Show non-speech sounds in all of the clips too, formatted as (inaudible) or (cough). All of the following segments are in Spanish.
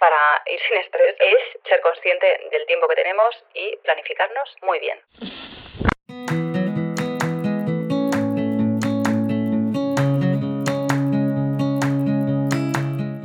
para ir sin estrés es ser consciente del tiempo que tenemos y planificarnos muy bien.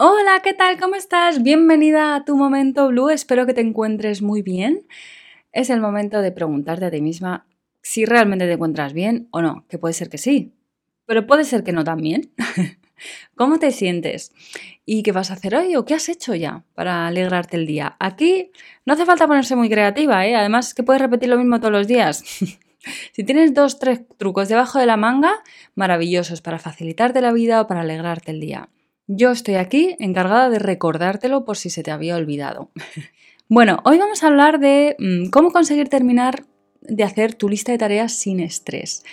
Hola, ¿qué tal? ¿Cómo estás? Bienvenida a tu momento blue. Espero que te encuentres muy bien. Es el momento de preguntarte a ti misma si realmente te encuentras bien o no, que puede ser que sí, pero puede ser que no también. (laughs) ¿Cómo te sientes? ¿Y qué vas a hacer hoy o qué has hecho ya para alegrarte el día? Aquí no hace falta ponerse muy creativa, ¿eh? Además que puedes repetir lo mismo todos los días. (laughs) si tienes dos, tres trucos debajo de la manga, maravillosos para facilitarte la vida o para alegrarte el día. Yo estoy aquí encargada de recordártelo por si se te había olvidado. (laughs) bueno, hoy vamos a hablar de mmm, cómo conseguir terminar de hacer tu lista de tareas sin estrés.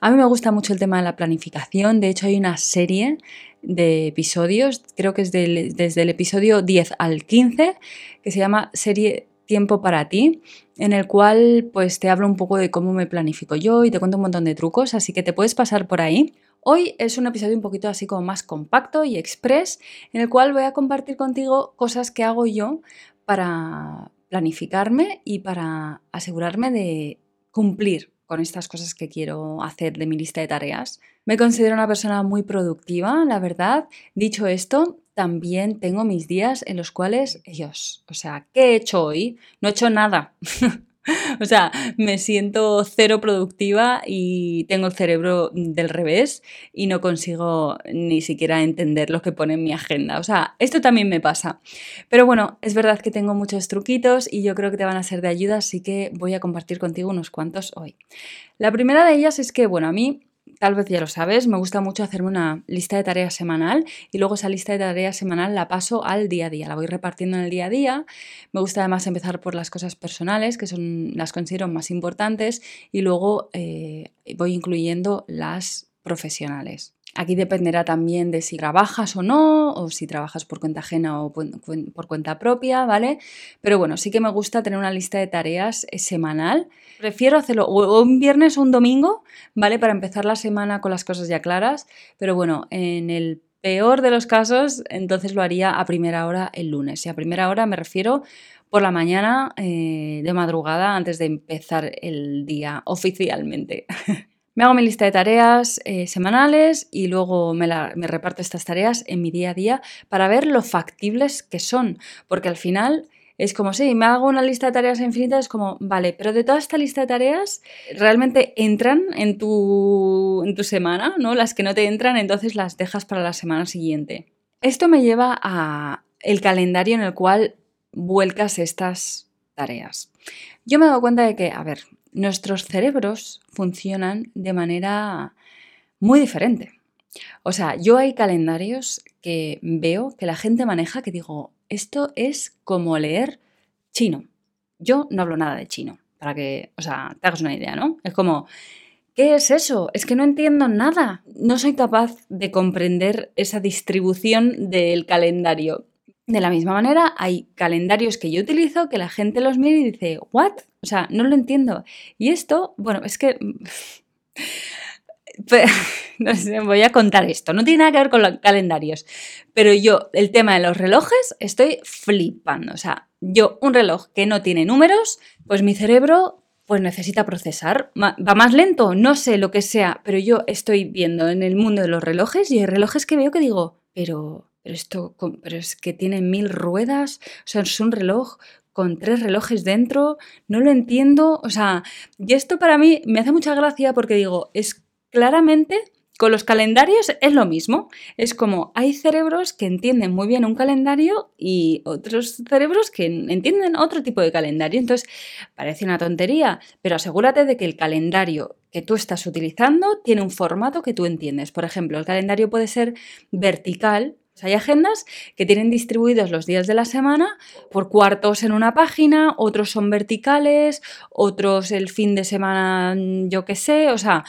A mí me gusta mucho el tema de la planificación, de hecho hay una serie de episodios, creo que es desde el episodio 10 al 15, que se llama serie Tiempo para ti, en el cual pues te hablo un poco de cómo me planifico yo y te cuento un montón de trucos, así que te puedes pasar por ahí. Hoy es un episodio un poquito así como más compacto y express, en el cual voy a compartir contigo cosas que hago yo para planificarme y para asegurarme de cumplir con estas cosas que quiero hacer de mi lista de tareas. Me considero una persona muy productiva, la verdad. Dicho esto, también tengo mis días en los cuales, Dios, o sea, ¿qué he hecho hoy? No he hecho nada. (laughs) (laughs) o sea, me siento cero productiva y tengo el cerebro del revés y no consigo ni siquiera entender lo que pone en mi agenda. O sea, esto también me pasa. Pero bueno, es verdad que tengo muchos truquitos y yo creo que te van a ser de ayuda, así que voy a compartir contigo unos cuantos hoy. La primera de ellas es que, bueno, a mí tal vez ya lo sabes, me gusta mucho hacerme una lista de tareas semanal y luego esa lista de tareas semanal la paso al día a día, la voy repartiendo en el día a día. Me gusta además empezar por las cosas personales, que son las considero más importantes, y luego eh, voy incluyendo las profesionales. Aquí dependerá también de si trabajas o no, o si trabajas por cuenta ajena o por cuenta propia, ¿vale? Pero bueno, sí que me gusta tener una lista de tareas eh, semanal. Prefiero hacerlo un viernes o un domingo, ¿vale? Para empezar la semana con las cosas ya claras. Pero bueno, en el peor de los casos, entonces lo haría a primera hora el lunes. Y a primera hora me refiero por la mañana eh, de madrugada antes de empezar el día oficialmente. (laughs) Me hago mi lista de tareas eh, semanales y luego me, reparto estas tareas en mi día a día para ver lo factibles que son, porque al final Es como, sí, me hago una lista de tareas infinita, es como, vale, pero de toda esta lista de tareas, ¿realmente entran en tu, en tu semana? ¿no? Las que no te entran, entonces las dejas para la semana siguiente. Esto me lleva a el calendario en el cual vuelcas estas tareas. Yo me he dado cuenta de que, a ver, nuestros cerebros funcionan de manera muy diferente. O sea, yo hay calendarios que veo que la gente maneja que digo, esto es como leer chino. Yo no hablo nada de chino, para que, o sea, te hagas una idea, ¿no? Es como, ¿qué es eso? Es que no entiendo nada. No soy capaz de comprender esa distribución del calendario. De la misma manera, hay calendarios que yo utilizo que la gente los mira y dice, ¿what? O sea, no lo entiendo. Y esto, bueno, es que (laughs) (laughs) no sé, voy a contar esto. No tiene nada que ver con los calendarios. Pero yo, el tema de los relojes, estoy flipando. O sea, yo, un reloj que no tiene números, pues mi cerebro pues necesita procesar. Va más lento, no sé lo que sea, pero yo estoy viendo en el mundo de los relojes y hay relojes que veo que digo, pero, pero esto, pero es que tiene mil ruedas, o sea, es un reloj con tres relojes dentro, no lo entiendo, o sea, y esto para mí me hace mucha gracia porque digo, es claramente con los calendarios es lo mismo. Es como hay cerebros que entienden muy bien un calendario y otros cerebros que entienden otro tipo de calendario. Entonces, parece una tontería, pero asegúrate de que el calendario que tú estás utilizando tiene un formato que tú entiendes. Por ejemplo, el calendario puede ser vertical. Hay agendas que tienen distribuidos los días de la semana por cuartos en una página, otros son verticales, otros el fin de semana, yo qué sé, o sea,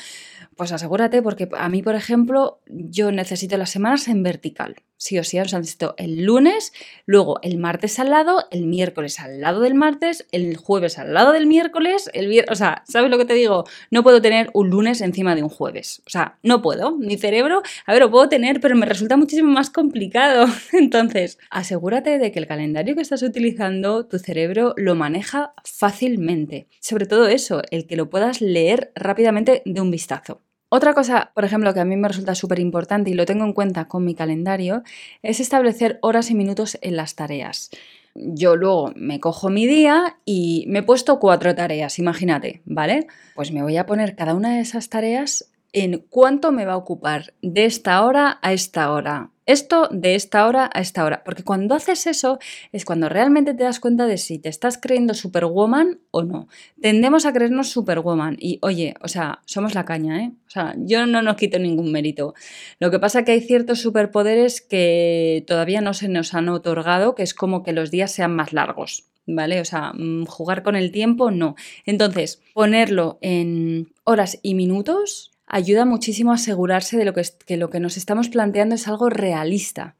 pues asegúrate, porque a mí, por ejemplo, yo necesito las semanas en vertical. Sí o sí, o sea, necesito el lunes, luego el martes al lado, el miércoles al lado del martes, el jueves al lado del miércoles, el viernes. O sea, ¿sabes lo que te digo? No puedo tener un lunes encima de un jueves. O sea, no puedo. Mi cerebro, a ver, lo puedo tener, pero me resulta muchísimo más complicado. (laughs) Entonces, asegúrate de que el calendario que estás utilizando, tu cerebro lo maneja fácilmente. Sobre todo eso, el que lo puedas leer rápidamente de un vistazo. Otra cosa, por ejemplo, que a mí me resulta súper importante y lo tengo en cuenta con mi calendario, es establecer horas y minutos en las tareas. Yo luego me cojo mi día y me he puesto cuatro tareas, imagínate, ¿vale? Pues me voy a poner cada una de esas tareas en cuánto me va a ocupar de esta hora a esta hora. Esto de esta hora a esta hora. Porque cuando haces eso es cuando realmente te das cuenta de si te estás creyendo superwoman o no. Tendemos a creernos superwoman. Y oye, o sea, somos la caña, ¿eh? O sea, yo no nos quito ningún mérito. Lo que pasa es que hay ciertos superpoderes que todavía no se nos han otorgado, que es como que los días sean más largos. ¿Vale? O sea, mm, jugar con el tiempo, no. Entonces, ponerlo en horas y minutos ayuda muchísimo a asegurarse de lo que, que lo que nos estamos planteando es algo realista.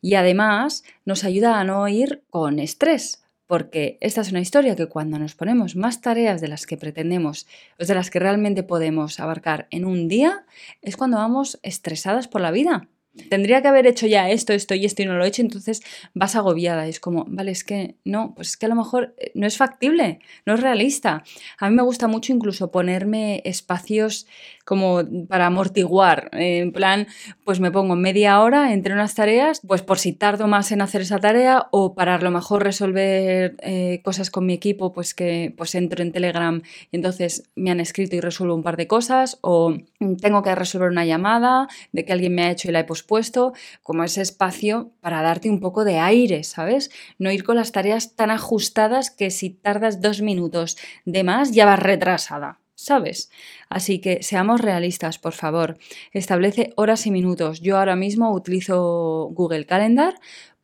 Y además nos ayuda a no ir con estrés, porque esta es una historia que cuando nos ponemos más tareas de las que pretendemos, o de las que realmente podemos abarcar en un día, es cuando vamos estresadas por la vida. Tendría que haber hecho ya esto, esto y esto y no lo he hecho, entonces vas agobiada. Y es como, vale, es que no, pues es que a lo mejor eh, no es factible, no es realista. A mí me gusta mucho incluso ponerme espacios como para amortiguar. En plan, pues me pongo media hora entre unas tareas, pues por si tardo más en hacer esa tarea o para a lo mejor resolver eh, cosas con mi equipo, pues que pues entro en Telegram y entonces me han escrito y resuelvo un par de cosas o tengo que resolver una llamada de que alguien me ha hecho y la he pospuesto, como ese espacio para darte un poco de aire, ¿sabes? No ir con las tareas tan ajustadas que si tardas dos minutos de más ya vas retrasada. ¿sabes? Así que seamos realistas, por favor. Establece horas y minutos. Yo ahora mismo utilizo Google Calendar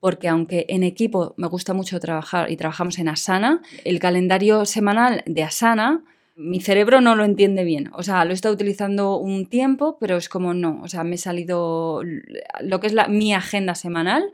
porque aunque en equipo me gusta mucho trabajar y trabajamos en Asana, el calendario semanal de Asana mi cerebro no lo entiende bien. O sea, lo he estado utilizando un tiempo, pero es como no. O sea, me he salido lo que es la, mi agenda semanal.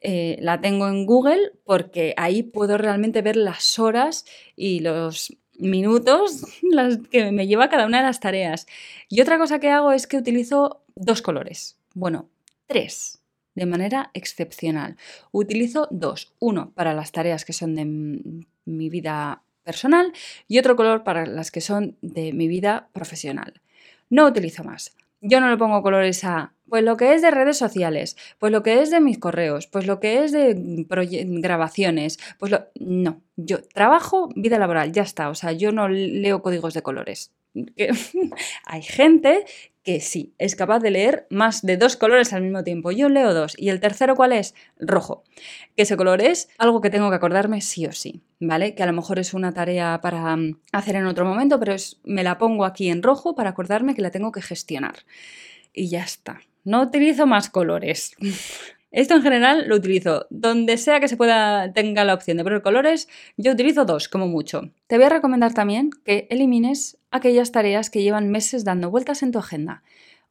Eh, la tengo en Google porque ahí puedo realmente ver las horas y los minutos (laughs) las que me lleva cada una de las tareas. Y otra cosa que hago es que utilizo dos colores. Bueno, tres, de manera excepcional. Utilizo dos. Uno para las tareas que son de mi vida personal y otro color para las que son de mi vida profesional. No utilizo más. Yo no le pongo colores a Pues lo que es de redes sociales, pues lo que es de mis correos, pues lo que es de grabaciones, pues lo... No, yo trabajo, vida laboral, ya está. O sea, yo no leo códigos de colores. (laughs) Hay gente que sí, es capaz de leer más de dos colores al mismo tiempo. Yo leo dos. ¿Y el tercero cuál es? Rojo. Que ese color es algo que tengo que acordarme sí o sí, ¿vale? Que a lo mejor es una tarea para mm, hacer en otro momento, pero es, me la pongo aquí en rojo para acordarme que la tengo que gestionar. Y ya está. No utilizo más colores. (laughs) Esto en general lo utilizo donde sea que se pueda tenga la opción de poner colores, yo utilizo dos como mucho. Te voy a recomendar también que elimines aquellas tareas que llevan meses dando vueltas en tu agenda.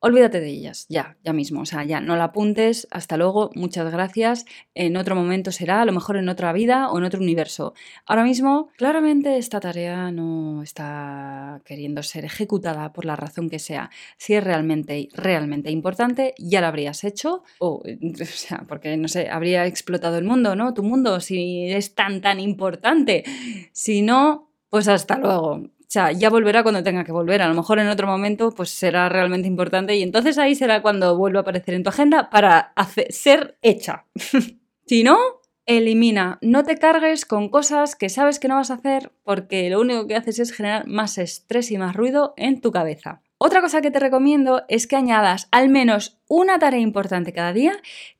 Olvídate de ellas, ya, ya mismo, o sea, ya, no la apuntes, hasta luego, muchas gracias, en otro momento será, a lo mejor en otra vida o en otro universo. Ahora mismo, claramente esta tarea no está queriendo ser ejecutada por la razón que sea. Si es realmente, realmente importante, ya la habrías hecho, o, (laughs) o sea, porque, no sé, habría explotado el mundo, ¿no? Tu mundo, si es tan, tan importante. Si no, pues hasta luego. O sea, ya volverá cuando tenga que volver. A lo mejor en otro momento pues será realmente importante y entonces ahí será cuando vuelva a aparecer en tu agenda para ser hecha. (laughs) si no, elimina. No te cargues con cosas que sabes que no vas a hacer porque lo único que haces es generar más estrés y más ruido en tu cabeza. Otra cosa que te recomiendo es que añadas al menos una tarea importante cada día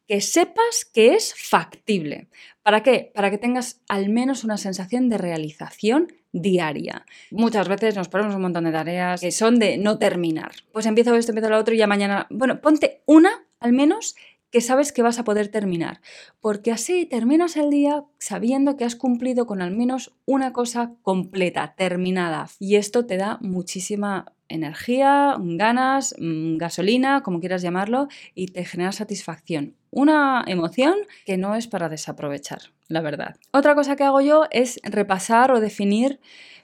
que sepas que es factible. ¿Para qué? Para que tengas al menos una sensación de realización diaria. Muchas veces nos ponemos un montón de tareas que son de no terminar. Pues empiezo esto, empiezo lo otro y ya mañana. Bueno, ponte una al menos que sabes que vas a poder terminar, porque así terminas el día sabiendo que has cumplido con al menos una cosa completa, terminada. Y esto te da muchísima energía, ganas, mm, gasolina, como quieras llamarlo, y te genera satisfacción. Una emoción que no es para desaprovechar, la verdad. Otra cosa que hago yo es repasar o definir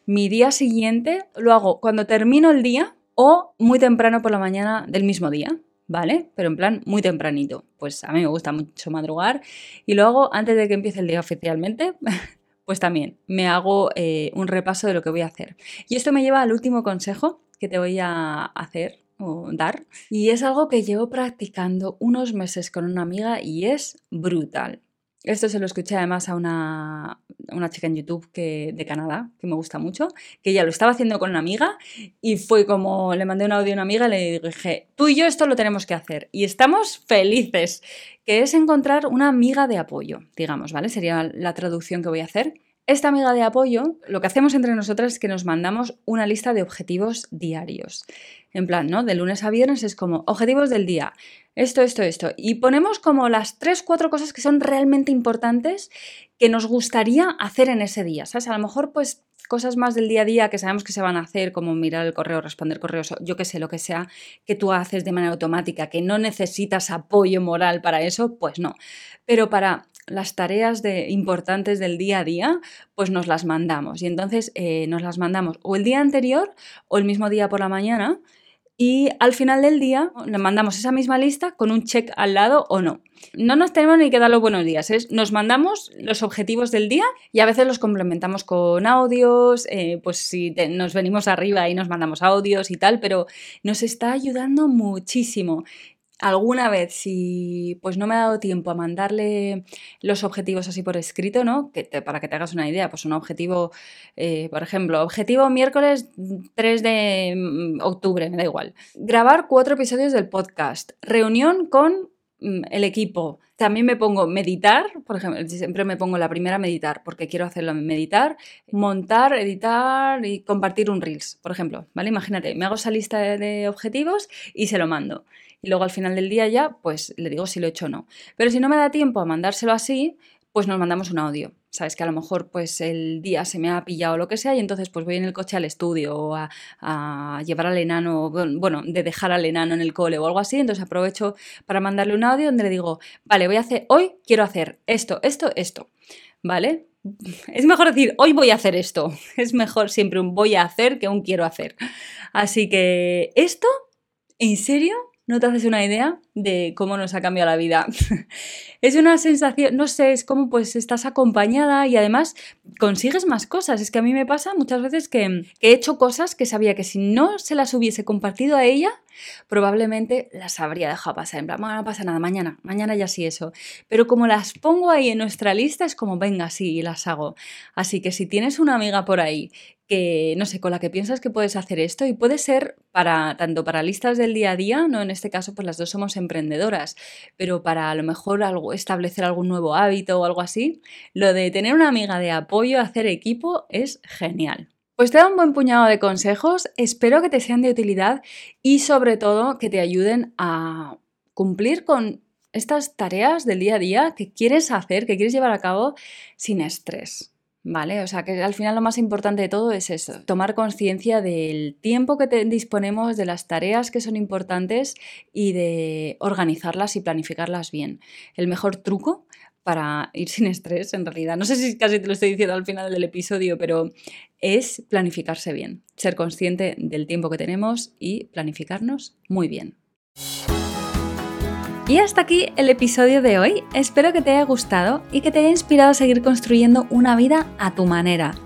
mi día siguiente. Lo hago cuando termino el día o muy temprano por la mañana del mismo día. ¿Vale? Pero en plan muy tempranito. Pues a mí me gusta mucho madrugar y lo hago antes de que empiece el día oficialmente. (laughs) Pues también me hago eh, un repaso de lo que voy a hacer. Y esto me lleva al último consejo que te voy a hacer o dar. Y es algo que llevo practicando unos meses con una amiga y es brutal. Esto se lo escuché además a una, una chica en YouTube que, de Canadá, que me gusta mucho, que ella lo estaba haciendo con una amiga y fue como, le mandé un audio a una amiga y le dije, tú y yo esto lo tenemos que hacer y estamos felices, que es encontrar una amiga de apoyo, digamos, ¿vale? Sería la traducción que voy a hacer. Esta amiga de apoyo, lo que hacemos entre nosotras es que nos mandamos una lista de objetivos diarios. En plan, ¿no? De lunes a viernes es como objetivos del día, esto, esto, esto. Y ponemos como las tres, cuatro cosas que son realmente importantes que nos gustaría hacer en ese día. ¿Sabes? A lo mejor, pues, cosas más del día a día que sabemos que se van a hacer, como mirar el correo, responder correos, yo qué sé, lo que sea, que tú haces de manera automática, que no necesitas apoyo moral para eso, pues no. Pero para las tareas de, importantes del día a día, pues nos las mandamos. Y entonces eh, nos las mandamos o el día anterior o el mismo día por la mañana. Y al final del día le mandamos esa misma lista con un check al lado o no. No nos tenemos ni que dar los buenos días, es, nos mandamos los objetivos del día y a veces los complementamos con audios, eh, pues si nos venimos arriba y nos mandamos audios y tal, pero nos está ayudando muchísimo alguna vez, si pues no me ha dado tiempo a mandarle los objetivos así por escrito, ¿no? Para que te hagas una idea, pues un objetivo, eh, por ejemplo, objetivo miércoles 3 de mm, octubre, me da igual. Grabar cuatro episodios del podcast. Reunión con mm, el equipo. También me pongo meditar, por ejemplo, siempre me pongo la primera meditar, porque quiero hacerlo meditar, montar, editar y compartir un Reels, por ejemplo, ¿vale? Imagínate, me hago esa lista de objetivos y se lo mando y luego al final del día ya, pues le digo si lo he hecho o no. Pero si no me da tiempo a mandárselo así, pues nos mandamos un audio. Sabes que a lo mejor pues el día se me ha pillado lo que sea y entonces pues voy en el coche al estudio o a, llevar al enano, bueno, de dejar al enano en el cole o algo así, entonces aprovecho para mandarle un audio donde le digo, vale, voy a hacer, hoy quiero hacer esto, esto, esto, ¿vale? (laughs) Es mejor decir, hoy voy a hacer esto. (laughs) Es mejor siempre un voy a hacer que un quiero hacer. Así que esto, en serio, no te haces una idea de cómo nos ha cambiado la vida. (laughs) es una sensación, no sé, es como pues estás acompañada y además consigues más cosas. Es que a mí me pasa muchas veces que, he hecho cosas que sabía que si no se las hubiese compartido a ella, probablemente las habría dejado pasar. En plan, no pasa nada, mañana, mañana ya sí eso. Pero como las pongo ahí en nuestra lista, es como, venga, sí, y las hago. Así que si tienes una amiga por ahí que, no sé, con la que piensas que puedes hacer esto, y puede ser para, tanto para listas del día a día, ¿no? En este caso, pues las dos somos emprendedoras, pero para a lo mejor algo, establecer algún nuevo hábito o algo así, lo de tener una amiga de apoyo, hacer equipo, es genial. Pues te da un buen puñado de consejos, espero que te sean de utilidad y sobre todo que te ayuden a cumplir con estas tareas del día a día que quieres hacer, que quieres llevar a cabo sin estrés. ¿Vale? O sea que al final lo más importante de todo es eso, tomar conciencia del tiempo que disponemos, de las tareas que son importantes y de organizarlas y planificarlas bien. El mejor truco para ir sin estrés, en realidad. No sé si casi te lo estoy diciendo al final del episodio, pero es planificarse bien, ser consciente del tiempo que tenemos y planificarnos muy bien. Y hasta aquí el episodio de hoy. Espero que te haya gustado y que te haya inspirado a seguir construyendo una vida a tu manera